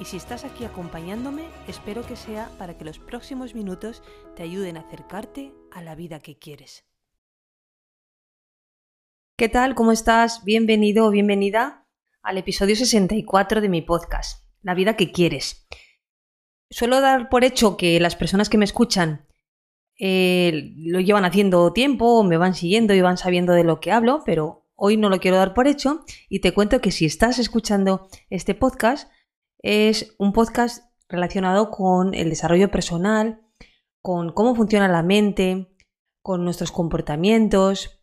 y si estás aquí acompañándome, espero que sea para que los próximos minutos te ayuden a acercarte a la vida que quieres. ¿Qué tal? ¿Cómo estás? Bienvenido o bienvenida al episodio 64 de mi podcast, La vida que quieres. Suelo dar por hecho que las personas que me escuchan eh, lo llevan haciendo tiempo, me van siguiendo y van sabiendo de lo que hablo, pero hoy no lo quiero dar por hecho y te cuento que si estás escuchando este podcast, es un podcast relacionado con el desarrollo personal, con cómo funciona la mente, con nuestros comportamientos,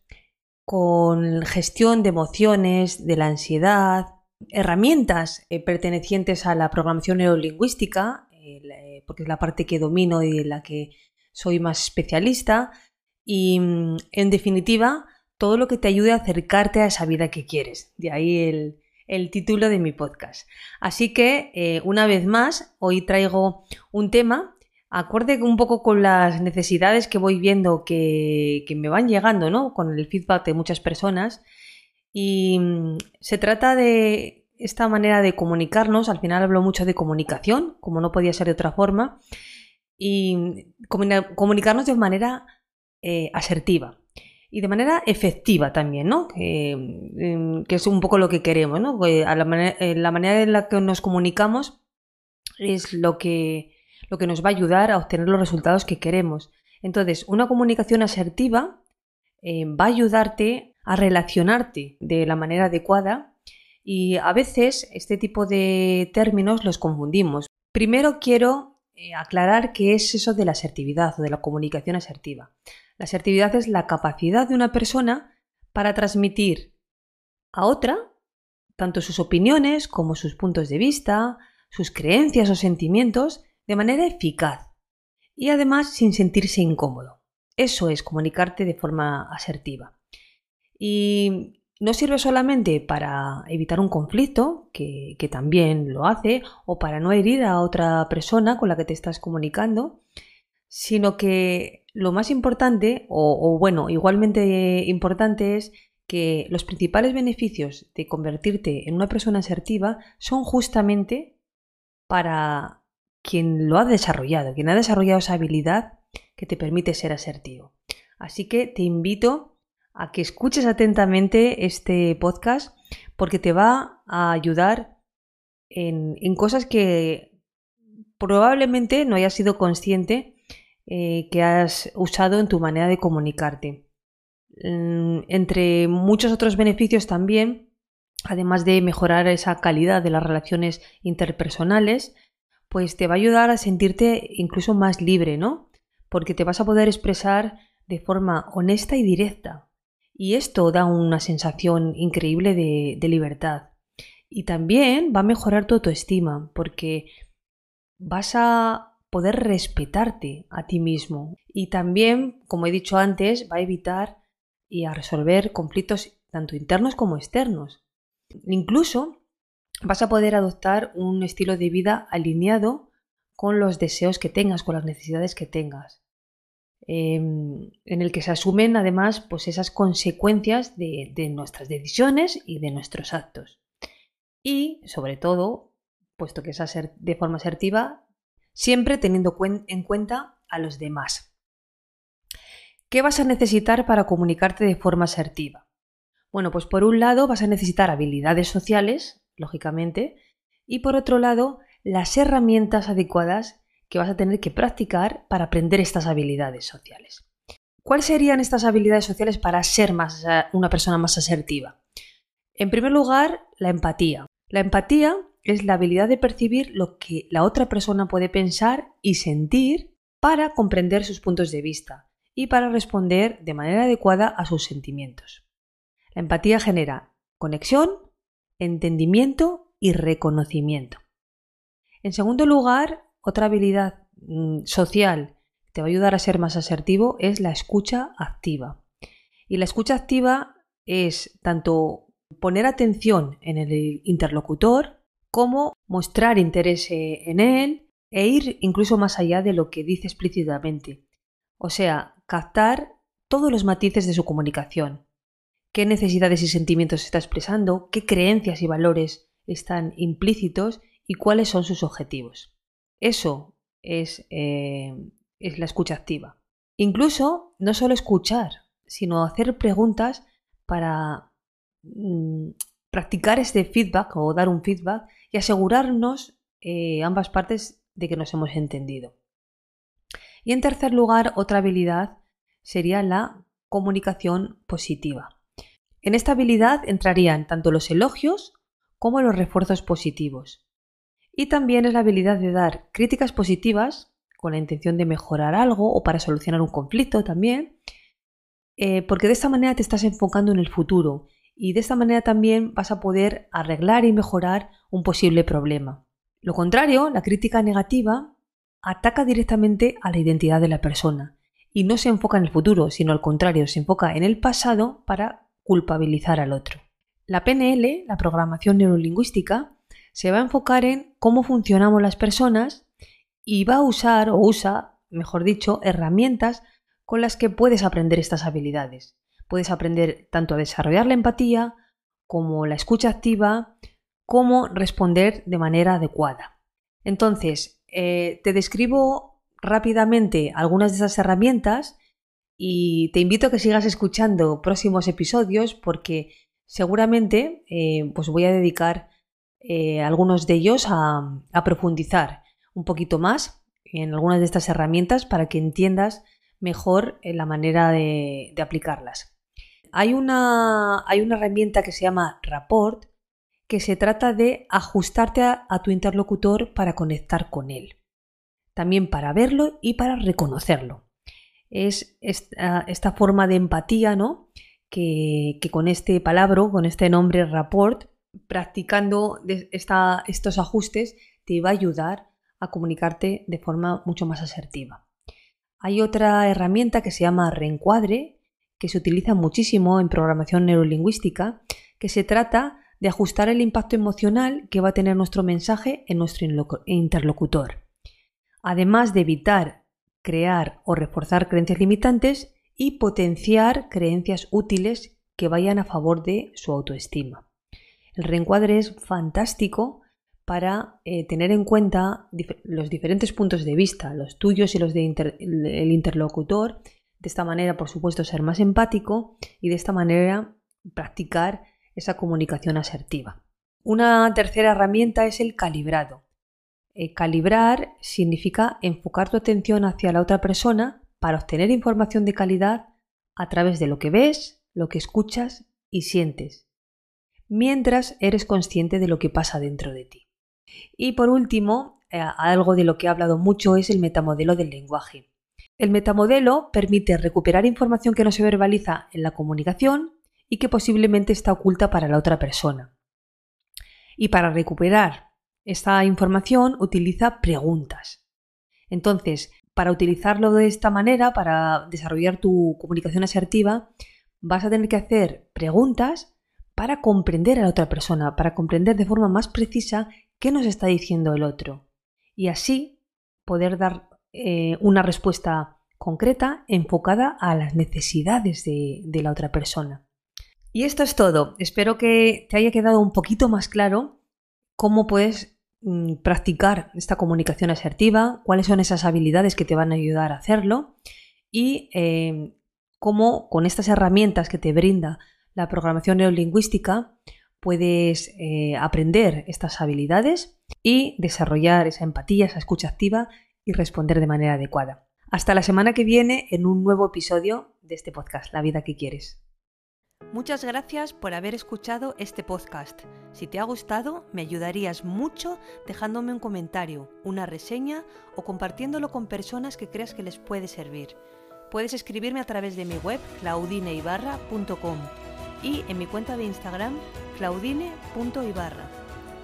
con gestión de emociones, de la ansiedad, herramientas eh, pertenecientes a la programación neurolingüística, eh, porque es la parte que domino y en la que soy más especialista, y mm, en definitiva, todo lo que te ayude a acercarte a esa vida que quieres. De ahí el, el título de mi podcast. Así que, eh, una vez más, hoy traigo un tema acorde un poco con las necesidades que voy viendo que, me van llegando, ¿no? Con el feedback de muchas personas. Y mm, se trata de esta manera de comunicarnos, al final hablo mucho de comunicación, como no podía ser de otra forma, y comunicarnos de manera eh, asertiva y de manera efectiva también, ¿no? Que, em, es un poco lo que queremos, ¿no? a la, manera, eh, la manera en la que nos comunicamos es lo que, lo que nos va a ayudar a obtener los resultados que queremos. Entonces, una comunicación asertiva eh, va a ayudarte a relacionarte de la manera adecuada y a veces este tipo de términos los confundimos. Primero quiero eh, aclarar qué es eso de la asertividad o de la comunicación asertiva. La asertividad es la capacidad de una persona para transmitir a otra tanto sus opiniones como sus puntos de vista, sus creencias o sentimientos de manera eficaz y además sin sentirse incómodo. Eso es comunicarte de forma asertiva. Y no sirve solamente para evitar un conflicto, que, que, también lo hace, o para no herir a otra persona con la que te estás comunicando, sino que lo más importante, o, bueno, igualmente importante es que los principales beneficios de convertirte en una persona asertiva son justamente para quien lo ha desarrollado, quien ha desarrollado esa habilidad que te permite ser asertivo. Así que te invito a que escuches atentamente este podcast porque te va a ayudar en, en cosas que probablemente no hayas sido consciente eh, que has usado en tu manera de comunicarte. Mm, entre muchos otros beneficios también, además de mejorar esa calidad de las relaciones interpersonales, pues te va a ayudar a sentirte incluso más libre, ¿no? Porque te vas a poder expresar de forma honesta y directa. Y esto da una sensación increíble de, de libertad. Y también va a mejorar tu autoestima, porque vas a poder respetarte a ti mismo. Y también, como he dicho antes, va a evitar y a resolver conflictos tanto internos como externos. Incluso vas a poder adoptar un estilo de vida alineado con los deseos que tengas, con las necesidades que tengas. Em, en el que se asumen además pues esas consecuencias de, de nuestras decisiones y de nuestros actos. Y sobre todo, puesto que es de forma asertiva, siempre teniendo en cuenta a los demás. ¿Qué vas a necesitar para comunicarte de forma asertiva? Bueno, pues por un lado vas a necesitar habilidades sociales, lógicamente, y por otro lado las herramientas adecuadas que vas a tener que practicar para aprender estas habilidades sociales. ¿Cuáles serían estas habilidades sociales para ser más, una persona más asertiva? En primer lugar, la empatía. La empatía es la habilidad de percibir lo que la otra persona puede pensar y sentir para comprender sus puntos de vista y para responder de manera adecuada a sus sentimientos. La empatía genera conexión, entendimiento y reconocimiento. En segundo lugar, otra habilidad mm, social te va a ayudar a ser más asertivo es la escucha activa. Y la escucha activa es tanto poner atención en el interlocutor como mostrar interés en él e ir incluso más allá de lo que dice explícitamente. O sea, captar todos los matices de su comunicación. Qué necesidades y sentimientos está expresando, qué creencias y valores están implícitos y cuáles son sus objetivos. Eso es, eh, es la escucha activa. Incluso no solo escuchar, sino hacer preguntas para mm, practicar este feedback o dar un feedback y asegurarnos eh, ambas partes de que nos hemos entendido. Y en tercer lugar, otra habilidad sería la comunicación positiva. En esta habilidad entrarían tanto los elogios como los refuerzos positivos. Y también es la habilidad de dar críticas positivas con la intención de mejorar algo o para solucionar un conflicto también, eh, porque de esta manera te estás enfocando en el futuro y de esta manera también vas a poder arreglar y mejorar un posible problema. Lo contrario, la crítica negativa ataca directamente a la identidad de la persona y no se enfoca en el futuro, sino al contrario, se enfoca en el pasado para culpabilizar al otro. La PNL, la programación neurolingüística, se va a enfocar en cómo funcionamos las personas y va a usar o usa, mejor dicho, herramientas con las que puedes aprender estas habilidades. Puedes aprender tanto a desarrollar la empatía como la escucha activa, como responder de manera adecuada. Entonces, eh, te describo rápidamente algunas de esas herramientas y te invito a que sigas escuchando próximos episodios porque seguramente eh, pues voy a dedicar eh, algunos de ellos a, profundizar un poquito más en algunas de estas herramientas para que entiendas mejor la manera de, aplicarlas. Hay una, hay una, herramienta que se llama Rapport que se trata de ajustarte a, tu interlocutor para conectar con él. También para verlo y para reconocerlo. Es esta, forma de empatía ¿no? que, que con este palabra, con este nombre Rapport, practicando estos ajustes te va a ayudar a comunicarte de forma mucho más asertiva. Hay otra herramienta que se llama reencuadre, que se utiliza muchísimo en programación neurolingüística, que se trata de ajustar el impacto emocional que va a tener nuestro mensaje en nuestro interlocutor, además de evitar crear o reforzar creencias limitantes y potenciar creencias útiles que vayan a favor de su autoestima. El reencuadre es fantástico para eh, tener en cuenta los diferentes puntos de vista, los tuyos y los del interlocutor. De esta manera, por supuesto, ser más empático y de esta manera practicar esa comunicación asertiva. Una tercera herramienta es el calibrado. Eh, calibrar significa enfocar tu atención hacia la otra persona para obtener información de calidad a través de lo que ves, lo que escuchas y sientes mientras eres consciente de lo que pasa dentro de ti. Y por último, eh, algo de lo que he hablado mucho es el metamodelo del lenguaje. El metamodelo permite recuperar información que no se verbaliza en la comunicación y que posiblemente está oculta para la otra persona. Y para recuperar esta información utiliza preguntas. Entonces, para utilizarlo de esta manera, para desarrollar tu comunicación asertiva, vas a tener que hacer preguntas para comprender a la otra persona, para comprender de forma más precisa qué nos está diciendo el otro y así poder dar eh, una respuesta concreta enfocada a las necesidades de, la otra persona. Y esto es todo. Espero que te haya quedado un poquito más claro cómo puedes mm, practicar esta comunicación asertiva, cuáles son esas habilidades que te van a ayudar a hacerlo y eh, cómo con estas herramientas que te brinda la programación neurolingüística puedes eh, aprender estas habilidades y desarrollar esa empatía, esa escucha activa y responder de manera adecuada. Hasta la semana que viene en un nuevo episodio de este podcast, La vida que quieres. Muchas gracias por haber escuchado este podcast. Si te ha gustado, me ayudarías mucho dejándome un comentario, una reseña o compartiéndolo con personas que creas que les puede servir. Puedes escribirme a través de mi web claudineibarra.com y en mi cuenta de Instagram claudine.ibarra.